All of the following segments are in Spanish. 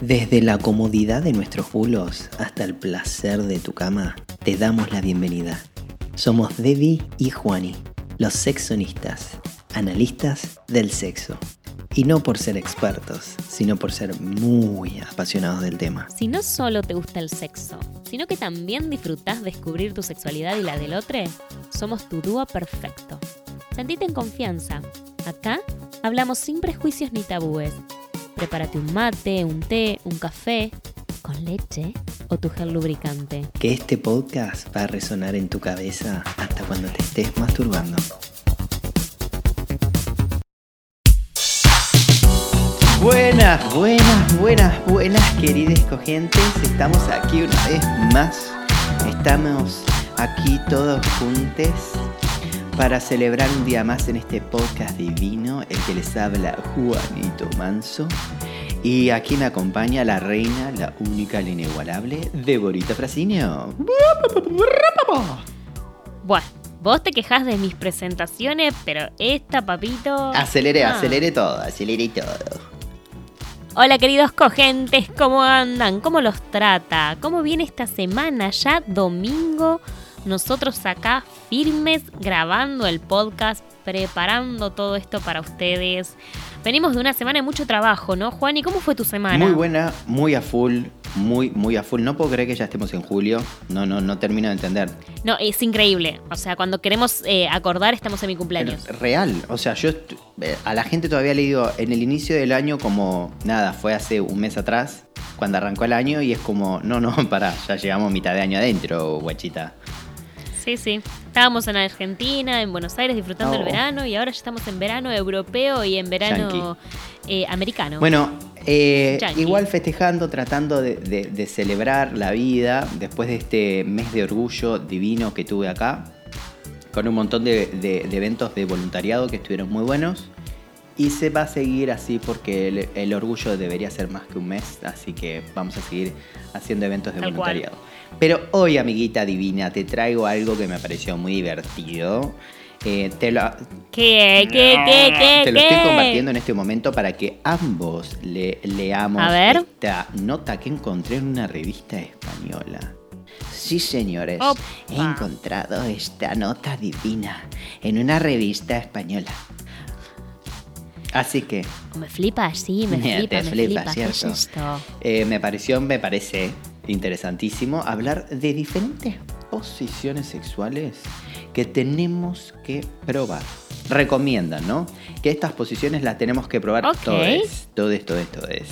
Desde la comodidad de nuestros bulos hasta el placer de tu cama, te damos la bienvenida. Somos Debbie y Juani, los sexonistas, analistas del sexo. Y no por ser expertos, sino por ser muy apasionados del tema. Si no solo te gusta el sexo, sino que también disfrutás descubrir tu sexualidad y la del otro, somos tu dúo perfecto. Sentite en confianza. Acá hablamos sin prejuicios ni tabúes. Prepárate un mate, un té, un café, con leche o tu gel lubricante. Que este podcast va a resonar en tu cabeza hasta cuando te estés masturbando. Buenas, buenas, buenas, buenas, queridos escogentes. Estamos aquí una vez más. Estamos aquí todos juntos para celebrar un día más en este podcast divino, el que les habla Juanito Manso. Y aquí me acompaña la reina, la única, la inigualable, Deborita Frasinio. Bueno, vos te quejas de mis presentaciones, pero esta, papito. Acelere, Ah. acelere todo, acelere todo. Hola queridos cogentes, ¿cómo andan? ¿Cómo los trata? ¿Cómo viene esta semana? Ya domingo, nosotros acá firmes grabando el podcast, preparando todo esto para ustedes. Venimos de una semana de mucho trabajo, ¿no, Juan? ¿Y cómo fue tu semana? Muy buena, muy a full, muy, muy a full. No puedo creer que ya estemos en julio. No, no, no termino de entender. No, es increíble. O sea, cuando queremos eh, acordar, estamos en mi Pero cumpleaños. real, o sea, yo eh, a la gente todavía le digo, en el inicio del año como, nada, fue hace un mes atrás, cuando arrancó el año, y es como, no, no, pará, ya llegamos mitad de año adentro, guachita. Sí, sí. Estábamos en Argentina, en Buenos Aires, disfrutando el Oh. verano y ahora ya estamos en verano europeo y en verano eh, americano. Bueno, eh, igual festejando, tratando de, de- de celebrar la vida después de este mes de orgullo divino que tuve acá, con un montón de, eventos de voluntariado que estuvieron muy buenos. Y se va a seguir así porque el, el orgullo debería ser más que un mes, así que vamos a seguir haciendo eventos de Tal cual. Pero hoy, amiguita divina, te traigo algo que me pareció muy divertido. Eh, te lo, ¿Qué, qué, qué, qué, te lo estoy compartiendo en este momento para que ambos le, leamos A ver. esta nota que encontré en una revista española. Sí, señores, Opa. he encontrado esta nota divina en una revista española. Así que Me flipa, sí, me Te flipa, me flipa, flipa. ¿Qué es ¿cierto? esto? eh, me pareció, me parece interesantísimo hablar de diferentes posiciones sexuales que tenemos que probar. Recomiendan, ¿no? Que estas posiciones las tenemos que probar Ok. todos. Todo esto, esto es.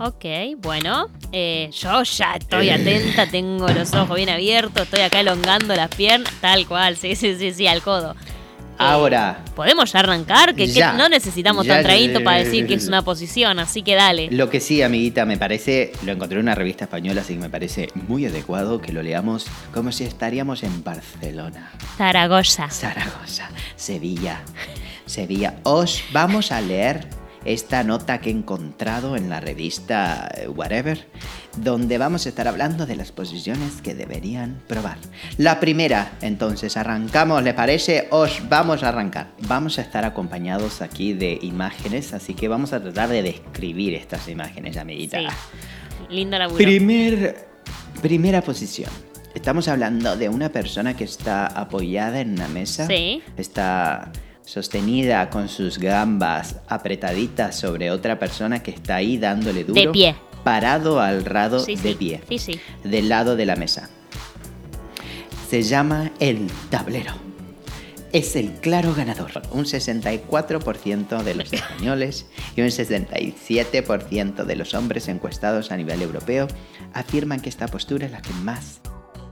Ok, bueno, eh, yo ya estoy atenta, tengo los ojos bien abiertos, estoy acá elongando las piernas, tal cual, sí, sí, sí, sí, al codo. Ahora, ¿Podemos ya arrancar? Que, no necesitamos Ya, tan ya, para decir que es una posición, así que dale. lo que sí, amiguita, me parece, lo encontré en una revista española, así que me parece muy adecuado que lo leamos como si estaríamos en Barcelona. Zaragoza. Zaragoza, Sevilla, Sevilla. Os vamos a leer esta nota que he encontrado en la revista eh, Whatever, donde vamos a estar hablando de las posiciones que deberían probar. La primera, entonces, arrancamos, ¿le parece? Os vamos a arrancar. Vamos a estar acompañados aquí de imágenes, así que vamos a tratar de describir estas imágenes, amiguita. Sí. Linda laburo. Primer, primera posición. Estamos hablando de una persona que está apoyada en una mesa. Sí. Está sostenida con sus gambas apretaditas sobre otra persona que está ahí dándole duro. De pie. Parado al lado Sí, de sí. pie. Sí, sí. Del lado de la mesa. Se llama el tablero. Es el claro ganador. Un 64% de los españoles y un 67% de los hombres encuestados a nivel europeo afirman que esta postura es la que más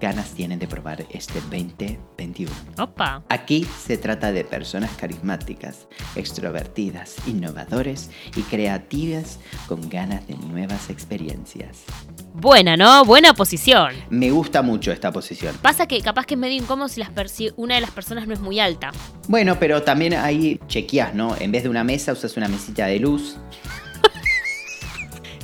ganas tienen de probar este 2021. Opa. Aquí se trata de personas carismáticas, extrovertidas, innovadores y creativas con ganas de nuevas experiencias. Buena, ¿no? Buena posición. Me gusta mucho esta posición. Pasa que capaz que es medio incómodo si, las per- si una de las personas no es muy alta. Bueno, pero también ahí chequeás, ¿no? En vez de una mesa usas una mesita de luz.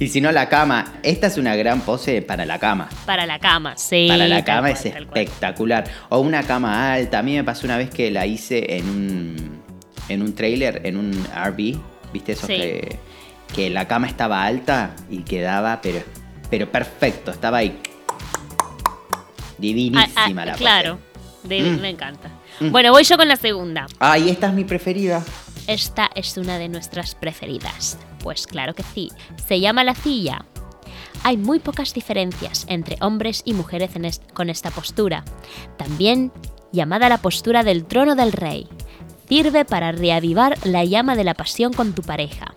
Y si no la cama, esta es una gran pose para la cama. Para la cama, sí. Para la cama cual, es espectacular. O una cama alta. A mí me pasó una vez que la hice en un, en un trailer, en un RV. ¿Viste esos Sí. que que la cama estaba alta y quedaba, pero, pero perfecto, estaba ahí. Divinísima Ah, ah, la Claro, de- Mm. me encanta. Bueno, voy yo con la segunda. Ay, esta es mi preferida. Esta es una de nuestras preferidas. Pues claro que sí. Se llama la silla. Hay muy pocas diferencias entre hombres y mujeres con esta postura. También llamada la postura del trono del rey. Sirve para reavivar la llama de la pasión con tu pareja.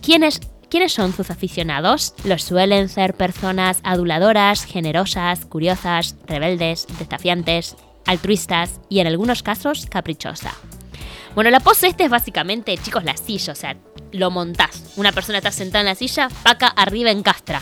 ¿Quiénes, ¿Quiénes son sus aficionados? Los suelen ser personas aduladoras, generosas, curiosas, rebeldes, desafiantes, altruistas y en algunos casos caprichosa. Bueno, la pose esta es básicamente, chicos, la silla, o sea, lo montás. Una persona está sentada en la silla, paca arriba en castra.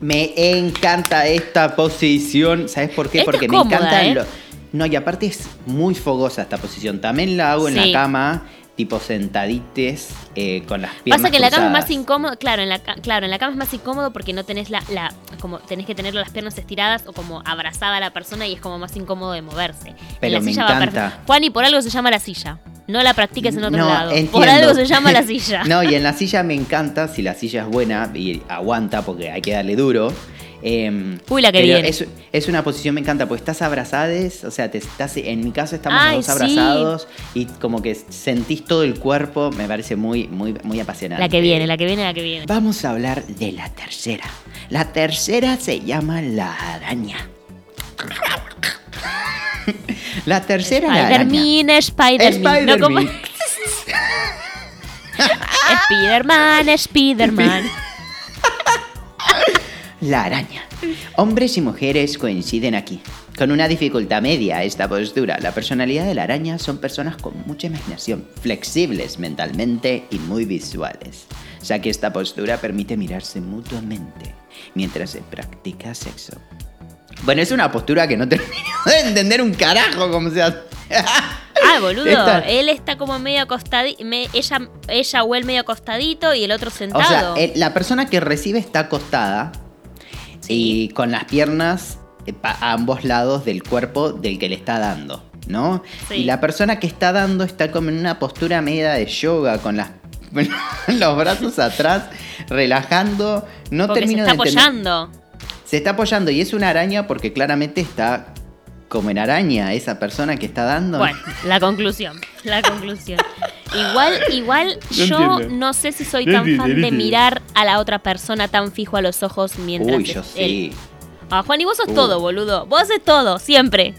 Me encanta esta posición. ¿Sabes por qué? Esta Porque es me cómoda, encanta. ¿eh? lo- No, y aparte es muy fogosa esta posición. También la hago en Sí. la cama, tipo sentadites, eh, con las piernas Pasa que en la cama es más incómodo, claro, en la, claro, en la cama es más incómodo porque no tenés la, la, como tenés que tener las piernas estiradas o como abrazada a la persona y es como más incómodo de moverse. Pero en la me silla va encanta. perfecto. Juan, y por algo se llama la silla. No la practiques en otro No, lado. Por algo se llama la silla. no, y en la silla me encanta, si la silla es buena y aguanta porque hay que darle duro. Eh, Uy, la que viene. Es, es una posición, me encanta, porque estás abrazades, o sea, te estás, en mi caso estamos Ay, los dos sí. abrazados y como que sentís todo el cuerpo, me parece muy, muy, muy apasionante. La que viene, la que viene, la que viene. Vamos a hablar de la tercera. La tercera se llama la araña. La tercera. Spider-Man, Spider-Man. No como- Spider-Man. Spider-Man, Spider-Man. La araña. Hombres y mujeres coinciden aquí. Con una dificultad media esta postura, la personalidad de la araña son personas con mucha imaginación, flexibles mentalmente y muy visuales, ya que esta postura permite mirarse mutuamente mientras se practica sexo. Bueno, es una postura que no termino de entender un carajo cómo se hace. Ah, boludo. Esta- Él está como medio acostadito. ella, ella o él medio acostadito y el otro O sentado. sea, el- la persona que recibe está acostada y con las piernas eh, a ambos lados del cuerpo del que le está dando, ¿no? Sí. Y la persona que está dando está como en una postura media de yoga con las los brazos atrás, relajando. No porque se termino está de apoyando. Se está apoyando y es una araña porque claramente está como en araña esa persona que está dando. Bueno, la conclusión. La conclusión. Igual, igual No yo entiendo. no sé si soy No tan entiendo, fan no de entiendo. mirar a la otra persona tan fijo a los ojos mientras. Uy, yo sí. Ah, Juan, y vos sos Uh. todo, boludo. Vos haces todo, siempre.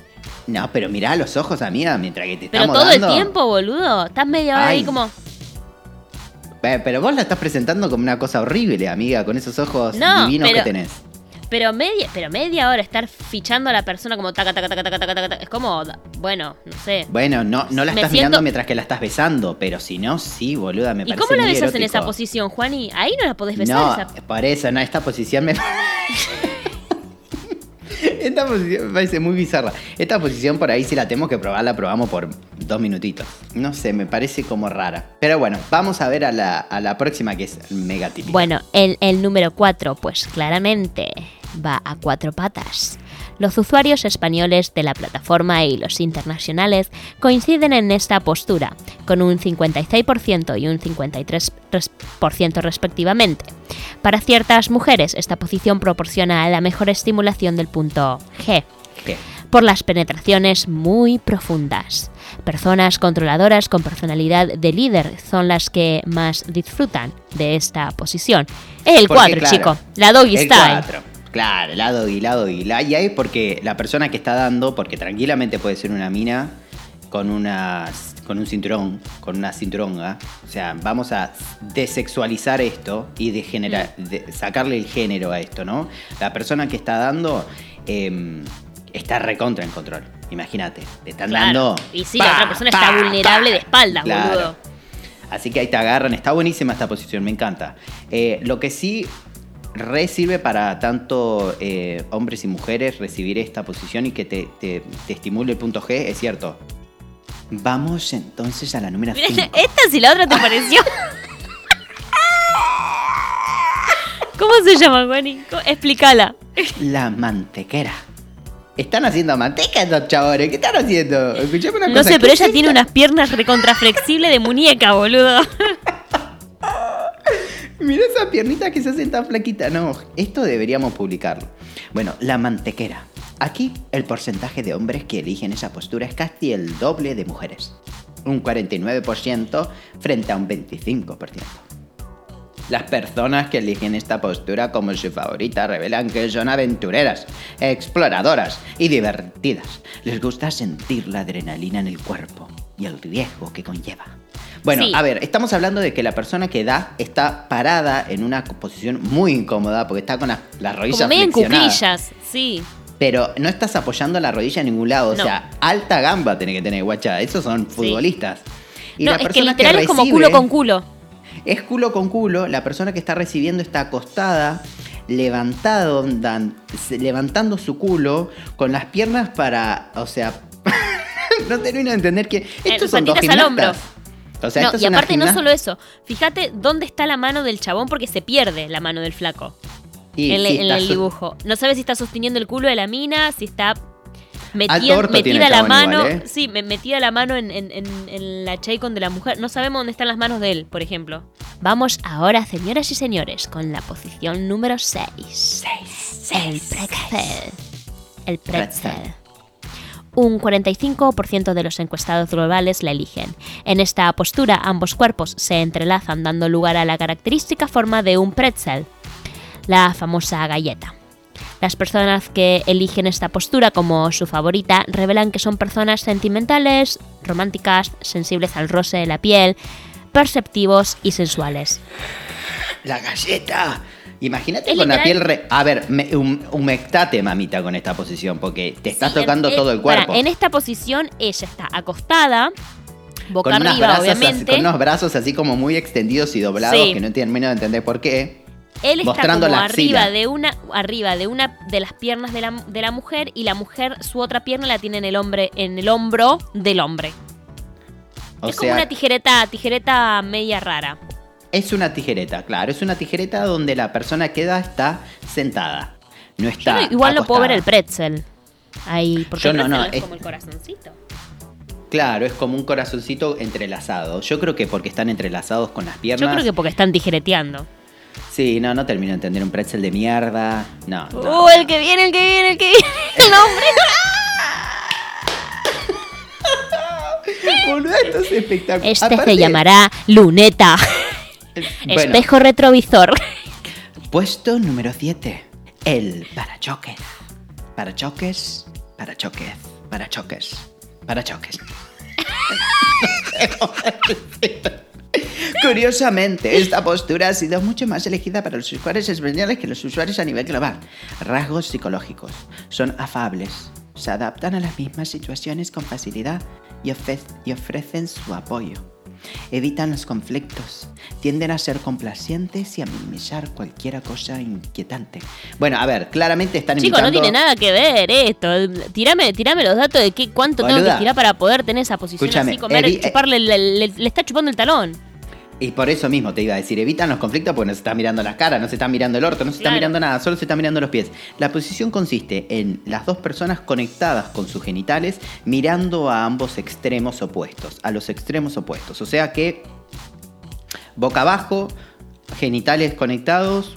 No, pero mirá a los ojos, amiga, mientras que te Pero estamos todo dando. el tiempo, boludo. Estás media hora ahí como. Eh, Pero vos la estás presentando como una cosa horrible, amiga, con esos ojos No, divinos pero- que tenés. Pero media, pero media hora estar fichando a la persona como taca, taca, taca, taca, taca, taca, taca. Es como, bueno, no sé. Bueno, no, no la Me estás siento- mirando mientras que la estás besando, pero si no, sí, boluda, me ¿Y parece cómo la muy besas en erótico. esa posición, Juani? Ahí no la podés besar. No, esa- por eso, no, esta posición me... Esta posición me parece muy bizarra. Esta posición por ahí si la tenemos que probar, la probamos por dos minutitos. No sé, me parece como rara. Pero bueno, vamos a ver a la, a la próxima que es mega típica. Bueno, el, el número 4, pues claramente va a cuatro patas. Los usuarios españoles de la plataforma y los internacionales coinciden en esta postura, con un 56% y un 53% respectivamente. Para ciertas mujeres, esta posición proporciona la mejor estimulación del punto G ¿Qué? por las penetraciones muy profundas. Personas controladoras con personalidad de líder son las que más disfrutan de esta posición. El Porque, 4, claro, chico. La doggy El style. 4. Claro, la doggy, la doggy. La, y ahí porque la persona que está dando, porque tranquilamente puede ser una mina con una con un cinturón, con una cinturonga. O sea, vamos a desexualizar esto y degenerar, Mm. de- sacarle el género a esto, ¿no? La persona que está dando eh, está recontra en control. Imagínate, te están Claro. dando. Y sí, pa, la otra persona está vulnerable pa. de espaldas, Claro. boludo. Así que ahí te agarran. Está buenísima esta posición, me encanta. Eh, lo que sí re sirve para tanto eh, hombres y mujeres recibir esta posición y que te, te- te estimule el punto G, es cierto. Vamos entonces a la número Mira, 5. esta si la otra te pareció. ¿Cómo se llama, Juani? ¿Cómo- Explícala. La mantequera. Están haciendo manteca estos chabones. ¿Qué están haciendo? Escuchame una No cosa. sé, ¿qué pero ella tiene unas piernas recontraflexibles de muñeca, boludo. Mira esa piernita que se hacen tan flaquita. No, esto deberíamos publicarlo. Bueno, la mantequera. Aquí el porcentaje de hombres que eligen esa postura es casi el doble de mujeres. Un 49% frente a un 25%. Las personas que eligen esta postura como su favorita revelan que son aventureras, exploradoras y divertidas. Les gusta sentir la adrenalina en el cuerpo y el riesgo que conlleva. Bueno, Sí. a ver, estamos hablando de que la persona que da está parada en una posición muy incómoda porque está con las, las rodillas Como medio en cuclillas, sí. Pero no estás apoyando la rodilla en ningún lado. O sea, alta gamba tiene que tener, guacha. Esos son futbolistas. Y no, la es que persona literal es como recibe- culo con culo. Es culo con culo. La persona que está recibiendo está acostada, levantado, dan- levantando su culo con las piernas para. O sea. no termino de entender que. Estos son dos al hombro. O sea, no, y aparte no solo eso. Fíjate dónde está la mano del chabón porque se pierde la mano del flaco Y en, sí, en está el dibujo. No sabes si está sosteniendo el culo de la mina, si está metida, orto tiene metida la mano. igual, ¿eh? Sí, me- metida la mano en, en- en- en la chaycon de la mujer. No sabemos dónde están las manos de él, por ejemplo. Vamos ahora, señoras y señores, con la posición número 6. El pretzel. El pretzel. Pretzel. Un 45% de los encuestados globales la eligen. En esta postura, ambos cuerpos se entrelazan dando lugar a la característica forma de un pretzel, la famosa galleta. Las personas que eligen esta postura como su favorita revelan que son personas sentimentales, románticas, sensibles al roce de la piel, perceptivos y sensuales. La galleta. Imagínate con la piel. re- A ver, me- hum- humectate, mamita, con esta posición, porque te estás Sí, tocando en- todo el cuerpo. en esta posición ella está acostada, boca con, unos brazos así, con unos brazos así como muy extendidos y doblados, Sí. que no termino de entender por qué. Él está mostrando como la arriba de una, arriba de una de las piernas de la, de la mujer y la mujer su otra pierna la tiene en el hombre, en el hombro del hombre. O es como una tijereta, tijereta media rara. Es una tijereta, claro. Es una tijereta donde la persona queda está sentada. No Yo está. no- igual no puedo ver el acostada. pretzel. Ahí, porque Yo el no, no, es es- como el corazoncito. Claro, es como un corazoncito entrelazado. Yo creo que porque están entrelazados con las Yo piernas. creo que porque están tijereteando. Sí, no, no termino de entender un pretzel de mierda. No. no. ¡Uh, el que viene, el que viene, el que viene! El nombre. Boludo, esto es espectacular. Este Aparte- se llamará luneta. Bueno, Espejo retrovisor. Puesto número 7. El parachoques. Parachoques, parachoques, parachoques, parachoques. Curiosamente, esta postura ha sido mucho más elegida para los usuarios españoles que los usuarios a nivel global. Rasgos psicológicos. Son afables, se adaptan a las mismas situaciones con facilidad y ofrecen su apoyo. Evitan los conflictos, tienden a ser complacientes y a minimizar cualquier cosa inquietante. Bueno, a ver, claramente están Chicos, no invitando... tiene nada que ver esto. Tirame, tirame los datos de qué, cuánto tengo que tirar para poder tener esa posición Escúchame, así, comer, chuparle, le, le- le está chupando el talón. Y por eso mismo te iba a decir, evitan los conflictos porque no se está mirando las caras, no se está mirando el orto, no se está Claro. mirando nada, solo se está mirando los pies. La posición consiste en las dos personas conectadas con sus genitales mirando a ambos extremos opuestos, a los extremos opuestos. O sea que boca abajo, genitales conectados,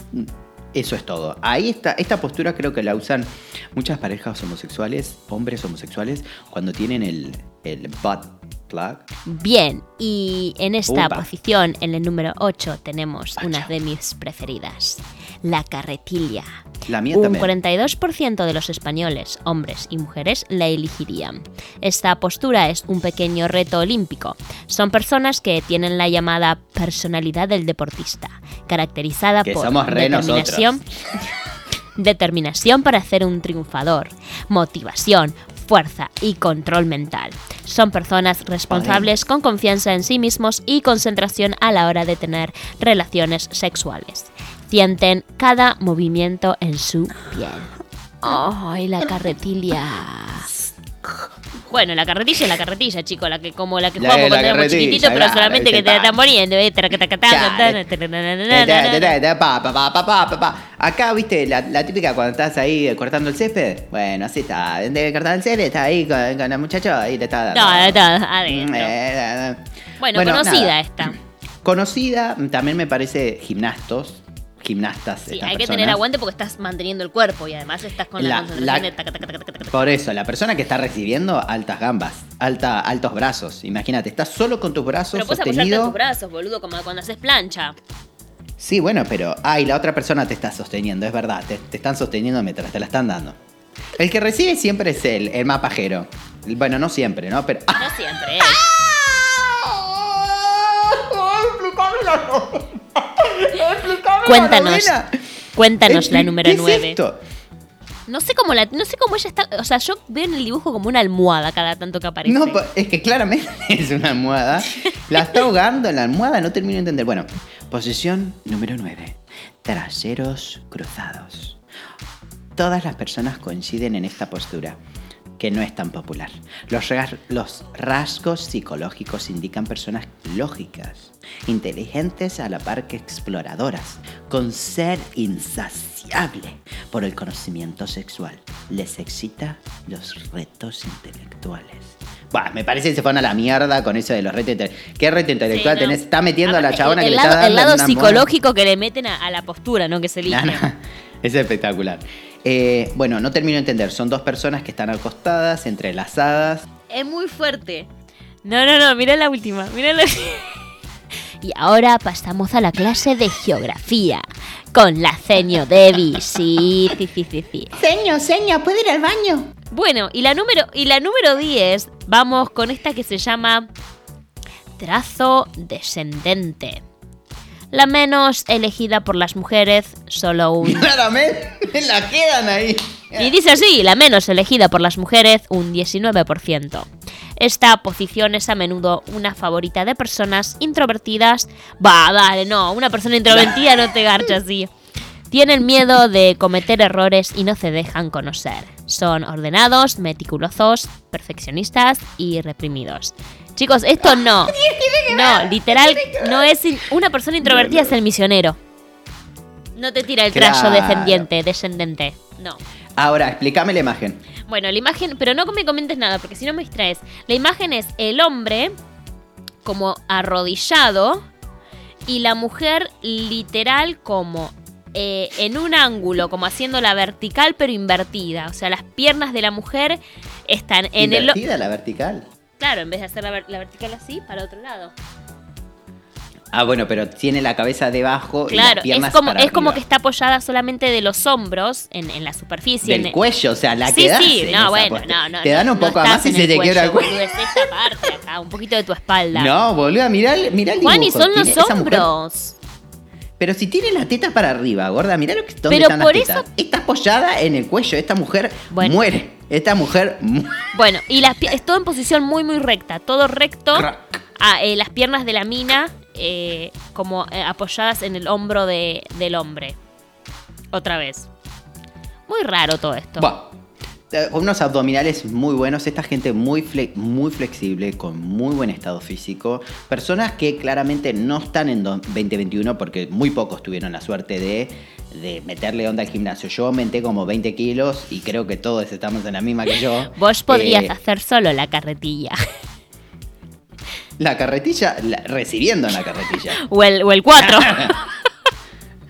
eso es todo. Ahí está, esta postura creo que la usan muchas parejas homosexuales, hombres homosexuales, cuando tienen el, el butt Bien, y en esta Upa. posición, en el número 8, tenemos Ocho. una de mis preferidas. La carretilla. La mía Un también. 42% de los españoles, hombres y mujeres, la elegirían. Esta postura es un pequeño reto olímpico. Son personas que tienen la llamada personalidad del deportista, caracterizada Que por somos determinación, determinación para ser un triunfador, motivación, fuerza y control mental. Son personas responsables con confianza en sí mismos y concentración a la hora de tener relaciones sexuales. Sienten cada movimiento en su piel. ¡Ay, la carretilla! Bueno, la carretilla es la carretilla, chico, la que como la que La- jugamos la cuando éramos chiquititos, pero solamente que te ese están poniendo. ¿eh? Acá, viste, la, la típica cuando estás ahí cortando el césped. Bueno, así está. De cortar el césped, está ahí con, con el muchacho y le está dando. No, no, adentro. Eh, eh, Bueno, conocida nada. esta. Conocida, también me parece gimnastos, gimnastas. Sí, hay que personas. tener aguante porque estás manteniendo el cuerpo y además estás con la, La- concentración la- de taca, taca, taca, taca, taca. Por eso, la persona que está recibiendo altas gambas, alta, altos brazos. Imagínate, estás solo con tus brazos Pero puedes apoyarte en tus brazos, boludo, como cuando haces plancha. Sí, bueno, pero. Ay, la otra persona te está sosteniendo, es verdad. Te, te están sosteniendo mientras te la están dando. El que recibe siempre es él, el más pajero. Bueno, no siempre, ¿no? Pero. ¡Ah! No siempre, ¿eh? Cuéntanos. Cuéntanos la número ¿Qué es 9. esto? No sé cómo la, no sé cómo ella está, o sea, yo veo en el dibujo como una almohada cada tanto que aparece. No, po- es que claramente es una almohada. La está ahogando en la almohada, no termino de entender. Bueno, posición número 9. Traseros cruzados. Todas las personas coinciden en esta postura, que no es tan popular. Los rasgos psicológicos indican personas lógicas, inteligentes a la par que exploradoras, con ser insaciable por el conocimiento sexual. Les excita los retos intelectuales. Buah, me parece que se fueron a la mierda con eso de los retos intelectuales. ¿Qué reto intelectual Sí, no. tenés? Está metiendo a la chabona el, que el le lado, está dando el lado psicológico que le meten a, a la postura, ¿no? Que se elige. No, no, Es espectacular. Eh, bueno, no termino de entender. Son dos personas que están acostadas, entrelazadas. Es muy fuerte. No, no, no, mira la última, mira la Y ahora pasamos a la clase de geografía. Con la ceño Debbie. Sí, sí, sí, sí, sí. Seño, seño, ¿puede ir al baño? Bueno, y la número, y la número 10, vamos con esta que se llama trazo descendente. La menos elegida por las mujeres, solo un Claramente, la quedan ahí. Y dice así, la menos elegida por las mujeres, un 19%. Esta posición es a menudo una favorita de personas introvertidas. Va, dale, no, una persona introvertida no te garcha así. Tienen miedo de cometer errores y no se dejan conocer. Son ordenados, meticulosos, perfeccionistas y reprimidos. Chicos, esto no. No, literal, no es una persona introvertida es el misionero. No te tira el trazo Claro. descendiente, descendente. No. Ahora, explícame la imagen. Bueno, la imagen, pero no me comentes nada, porque si no me distraes. La imagen es el hombre como arrodillado y la mujer literal como eh, en un ángulo, como haciendo la vertical pero invertida. O sea, las piernas de la mujer están en el... Invertida la vertical. Claro, en vez de hacer la, ver- la vertical así, para otro lado. Ah, bueno, pero tiene la cabeza debajo y Claro, las piernas es como, para es como que está apoyada solamente de los hombros en, en la superficie. Del en- cuello, o sea, la sí, que sí, en no, bueno, no, no. Te dan no, un no poco estás más y se te quiebra el cuello. boludo, es esta parte acá, un poquito de tu espalda. No, boluda, mirá, el- mirá el Juan, y son tiene los hombros. Pero si tiene la teta para arriba, gorda, mirá lo que dónde Pero están por las tetas. eso- Está apoyada en el cuello, esta mujer Bueno. muere. Esta mujer mu- Bueno, y las es todo en posición muy, muy recta. Todo recto. Ah, eh, las piernas de la mina eh, como eh, apoyadas en el hombro de- del hombre. Otra vez. Muy raro todo esto. Buah. Eh, Unos abdominales muy buenos, esta gente muy, fle- muy flexible, con muy buen estado físico. Personas que claramente no están en do- 2021 porque muy pocos tuvieron la suerte de, de meterle onda al gimnasio. Yo aumenté como 20 kilos y creo que todos estamos en la misma que yo. Vos podrías Eh, hacer solo la carretilla. La carretilla, la- recibiendo en la carretilla. o el, o el 4.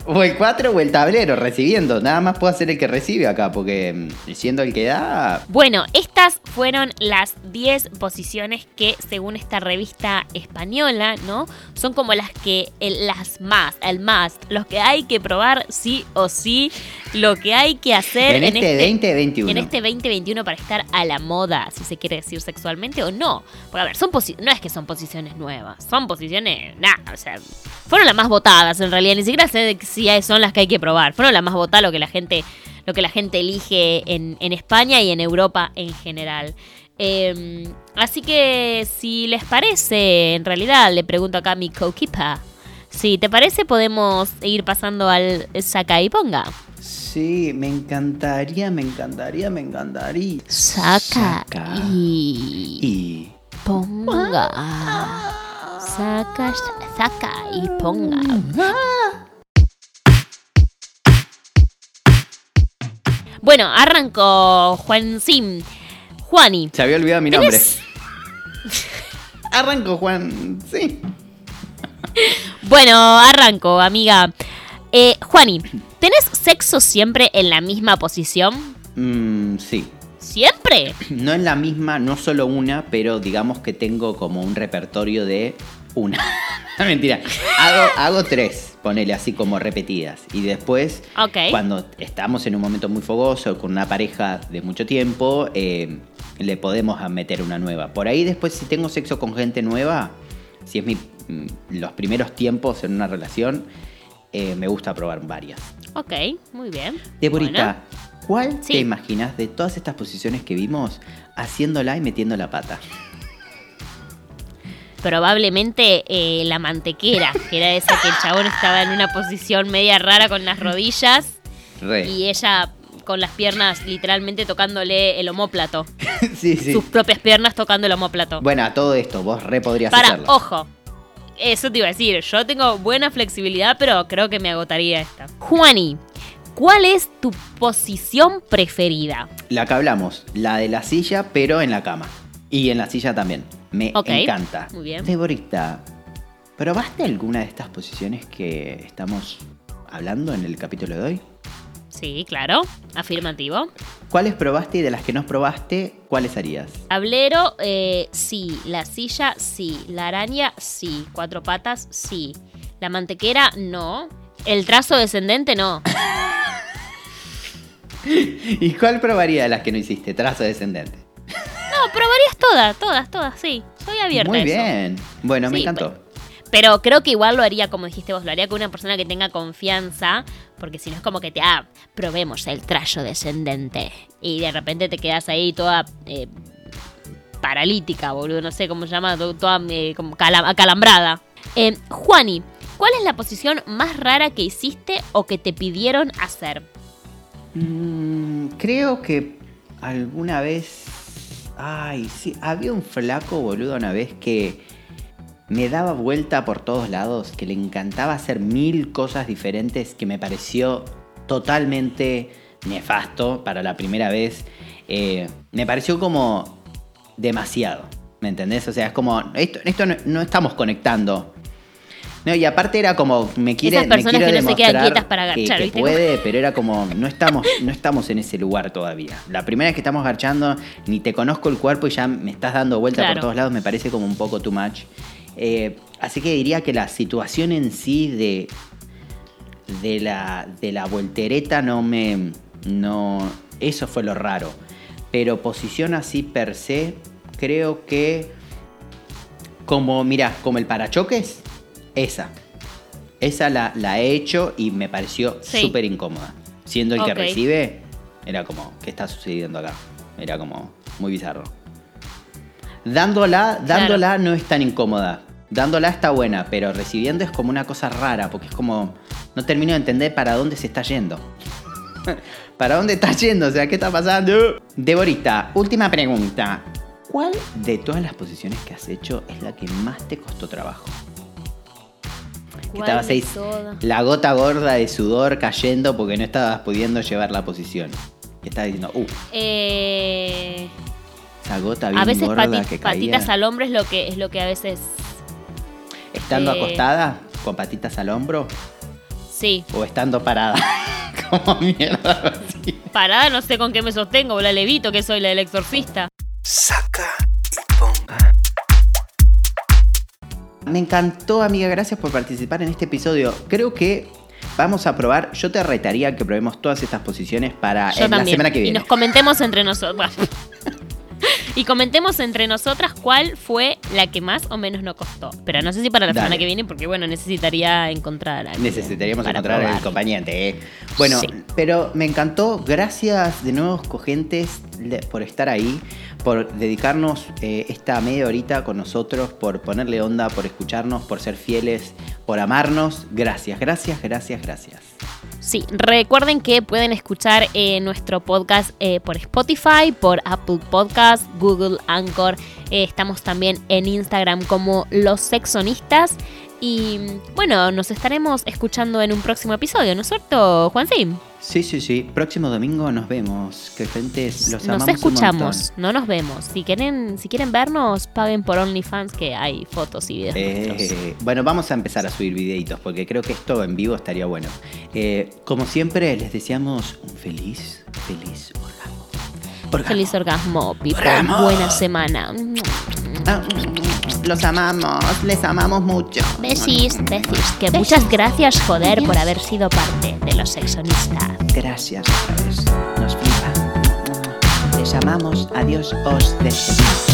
O el 4 o el tablero, recibiendo. Nada más puedo hacer el que recibe acá, porque mm, siendo el que da. Bueno, estas fueron las 10 posiciones que, según esta revista española, ¿no? Son como las que, el- las más, el más, los que hay que probar sí o sí, lo que hay que hacer En este 2021. En este 2021 para estar a la moda, si se quiere decir sexualmente o no. Porque, a ver, son no es que son posiciones nuevas, son posiciones, nada, o sea, fueron las más votadas en realidad, ni siquiera sé si son las que hay que probar, fueron las más votadas lo que la gente, lo que la gente elige en, en España y en Europa en general. Eh, así que si les parece, en realidad le pregunto acá a mi co-keeper, si te parece podemos ir pasando al saca y ponga. Sí, me encantaría, me encantaría, me encantaría. Saca, Saca. y Y. ponga. Saca, saca y ponga. Bueno, arrancó Juan Sim. Juani. Se había olvidado mi nombre. ¿Tenés- Arranco, Juan. Sí. Bueno, arranco, amiga. Eh, Juani, ¿tenés sexo siempre en la misma posición? Mm, sí. ¿Siempre? No en la misma, no solo una, pero digamos que tengo como un repertorio de una. Mentira. Hago, hago tres, ponele así como repetidas. Y después, Ok. cuando estamos en un momento muy fogoso con una pareja de mucho tiempo, eh, le podemos meter una nueva. Por ahí después, si tengo sexo con gente nueva, si es mi, mm, los primeros tiempos en una relación, eh, me gusta probar varias. Ok, muy bien. Deborita, ¿cuál Sí. te imaginas de todas estas posiciones que vimos haciéndola y metiendo la pata? Probablemente eh, la mantequera, que era esa que el chabón estaba en una posición media rara con las rodillas Re. y ella con las piernas literalmente tocándole el homóplato. sí, sí. Sus propias piernas tocando el homóplato. Bueno, a todo esto, vos re podrías Para, hacerlo. ojo. Eso te iba a decir. Yo tengo buena flexibilidad, pero creo que me agotaría esta. Juani, ¿cuál es tu posición preferida? La que hablamos, la de la silla, pero en la cama. Y en la silla también. Me encanta. muy bien. Deborita, ¿probaste alguna de estas posiciones que estamos hablando en el capítulo de hoy? Sí, claro. Afirmativo. ¿Cuáles probaste y de las que no probaste, cuáles harías? Tablero, eh, sí. La silla, sí. La araña, sí. Cuatro patas, sí. La mantequera, no. El trazo descendente, no. ¿Y cuál probaría de las que no hiciste? Trazo descendente. Probarías todas, todas, todas, sí. Soy abierta Muy a eso. bien. Bueno, me encantó. Pero creo que igual lo haría, como dijiste vos, lo haría con una persona que tenga confianza, porque si no es como que te, ah, probemos el trayo descendente. Y de repente te quedas ahí toda eh, paralítica, boludo, no sé cómo se llama, to- toda eh, como cala- acalambrada. Eh, Juani, ¿cuál es la posición más rara que hiciste o que te pidieron hacer? Mm, creo que alguna vez. Ay, sí. Había un flaco boludo una vez que me daba vuelta por todos lados, que le encantaba hacer mil cosas diferentes, que me pareció totalmente nefasto para la primera vez. Eh, me pareció como demasiado. ¿Me entendés? O sea, es como. Esto, esto no, no estamos conectando. No, y aparte era como, me quiere, Esas personas que no se quedan quietas para que- agachar, que ¿viste? puede, pero era como, no estamos, no estamos en ese lugar todavía. La primera vez que estamos agachando, ni te conozco el cuerpo y ya me estás dando vuelta Claro. por todos lados, me parece como un poco too much. Eh, así que diría que la situación en sí de, de, la, de la voltereta no me... No, eso fue lo raro. Pero posición así per se, creo que... Como, mira, como el parachoques, esa. Esa la, la he hecho y me pareció Sí. súper incómoda. Siendo el Ok. que recibe, era como, ¿qué está sucediendo acá? Era como muy bizarro. Dándola, dándola no es tan incómoda. Dándola está buena, pero recibiendo es como una cosa rara, porque es como, no termino de entender para dónde se está yendo. ¿Para dónde está yendo? O sea, ¿qué está pasando? Deborita, última pregunta. ¿Cuál de todas las posiciones que has hecho es la que más te costó trabajo? Que ¿Cuál estabas ahí, la gota gorda de sudor cayendo porque no estabas pudiendo llevar la posición. Y estabas diciendo, uh, Eh, esa gota bien a veces gorda pati- que caía. patitas al hombro es lo que es lo que a veces Estando eh, acostada, con patitas al hombro, sí. o estando parada. Como mierda así. Parada no sé con qué me sostengo, o la levito que soy la del exorcista. saca Me encantó, amiga. Gracias por participar en este episodio. Creo que vamos a probar. Yo te retaría que probemos todas estas posiciones para la semana que Y viene. nos comentemos entre nosotros. y comentemos entre nosotras cuál fue la que más o menos nos costó. Pero no sé si para la Dale. semana que viene, porque bueno, necesitaría encontrar a alguien Necesitaríamos encontrar al acompañante. ¿eh? Bueno, Sí. pero me encantó. Gracias de nuevo, cogentes, por estar ahí, por dedicarnos eh, esta media horita con nosotros, por ponerle onda, por escucharnos, por ser fieles, por amarnos. Gracias, gracias, gracias, gracias. Sí, recuerden que pueden escuchar eh, nuestro podcast eh, por Spotify, por Apple Podcast, Google Anchor. Estamos también en Instagram como Los Sexonistas. Y bueno, nos estaremos escuchando en un próximo episodio, ¿no es cierto, Juan Sim? Sí, sí, sí. Próximo domingo nos vemos. Que gente los Nos amamos escuchamos, no nos vemos. Si quieren, si quieren vernos, paguen por OnlyFans que hay fotos y videos. Eh, bueno, vamos a empezar a subir videitos porque creo que esto en vivo estaría bueno. Eh, como siempre, les deseamos un feliz, feliz orgasmo. Orgasmo. Feliz orgasmo, people. Buena semana. Ah, Los amamos, les amamos mucho. Besis, besis. Que muchas gracias, joder, por haber sido parte de los sexonistas. Gracias vez. Nos flipa. Les amamos. Adiós, os despedimos.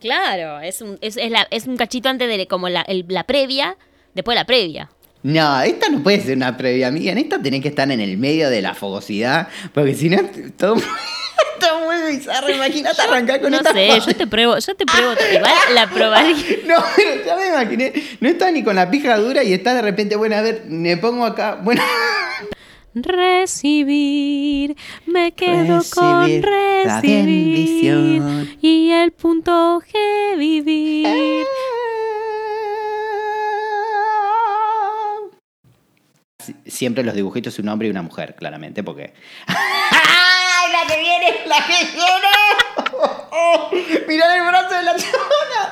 Claro, es un, es, es la- es un cachito antes de como la, el- la previa, después la previa. No, esta no puede ser una previa, amiga. En esta tenés que estar en el medio de la fogosidad. Porque si no, todo muy bizarro. Imagínate arrancar con No esta sé, yo te pruebo, yo te pruebo, igual la probaría. No, pero ya me imaginé. No está ni con la pija dura y está de repente, bueno, a ver, me pongo acá. Bueno. Recibir, me quedo con Recibir la bendición. Y el punto G vivir. Siempre los dibujitos un hombre y una mujer, claramente, porque. ¡Ay, la que viene! ¡La que viene! ¡Mirá el brazo de la chona!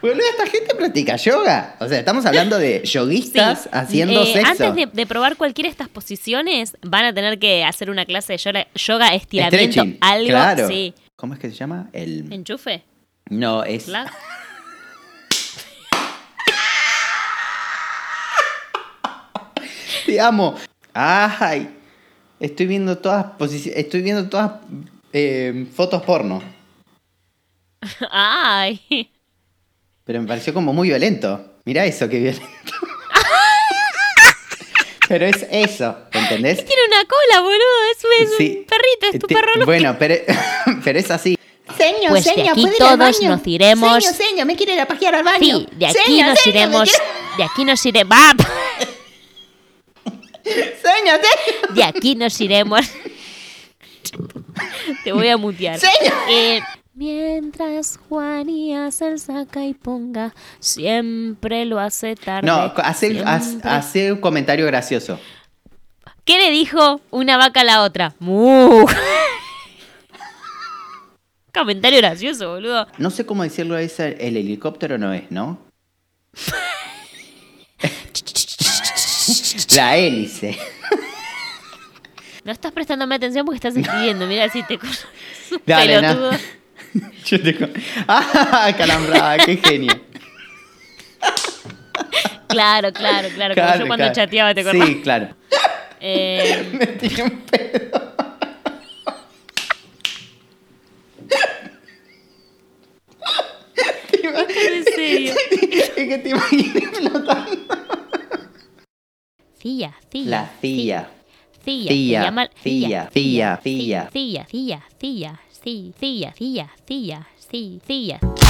Boludo, esta gente practica yoga. O sea, estamos hablando de yoguistas Sí. haciendo Eh, sexo. Antes de, de probar cualquiera de estas posiciones, van a tener que hacer una clase de yoga, yoga estiramiento, Stretching, algo. claro. Sí. ¿Cómo es que se llama? El. Enchufe. No, es. la- Te amo. Ay. Estoy viendo todas posici- Estoy viendo todas eh, fotos porno. Ay. Pero me pareció como muy violento. Mira eso, qué violento. Pero es eso, ¿entendés? Tiene una cola, boludo. Es, un- es un Sí. perrito, es tu Te- perro. Bueno, pero, pero es así. Señor, Pues de señor, aquí ¿puede ir al todos baño? nos iremos. Señor, señor, me quiere ir a pajear al baño. Sí, de aquí Señor, nos señor, me iremos. De aquí nos iremos. Señor, señor. De aquí nos iremos. Te voy a mutear. Señor. Eh, mientras Juani hace el saca y ponga, siempre lo hace tarde. No, hace un comentario gracioso. ¿Qué le dijo una vaca a la otra? ¡Mu! Comentario gracioso, boludo. No sé cómo decirlo, es el, el helicóptero no es, ¿no? La hélice. No estás prestándome atención porque estás escribiendo. Mira si te. Dale, Pelotudo. na. Yo te... ¡Ah, calambrada! ¡Qué genio! Claro, claro, claro. Como yo cuando claro. chateaba te acordás. Sí, claro. Eh, Me tiré un pedo. Ima- en serio. Es que te imaginé flotando. Cia, cia. La se llama cia, cia, cia. Cia, cia, cia, sí, cia, cia, cia, sí, cia.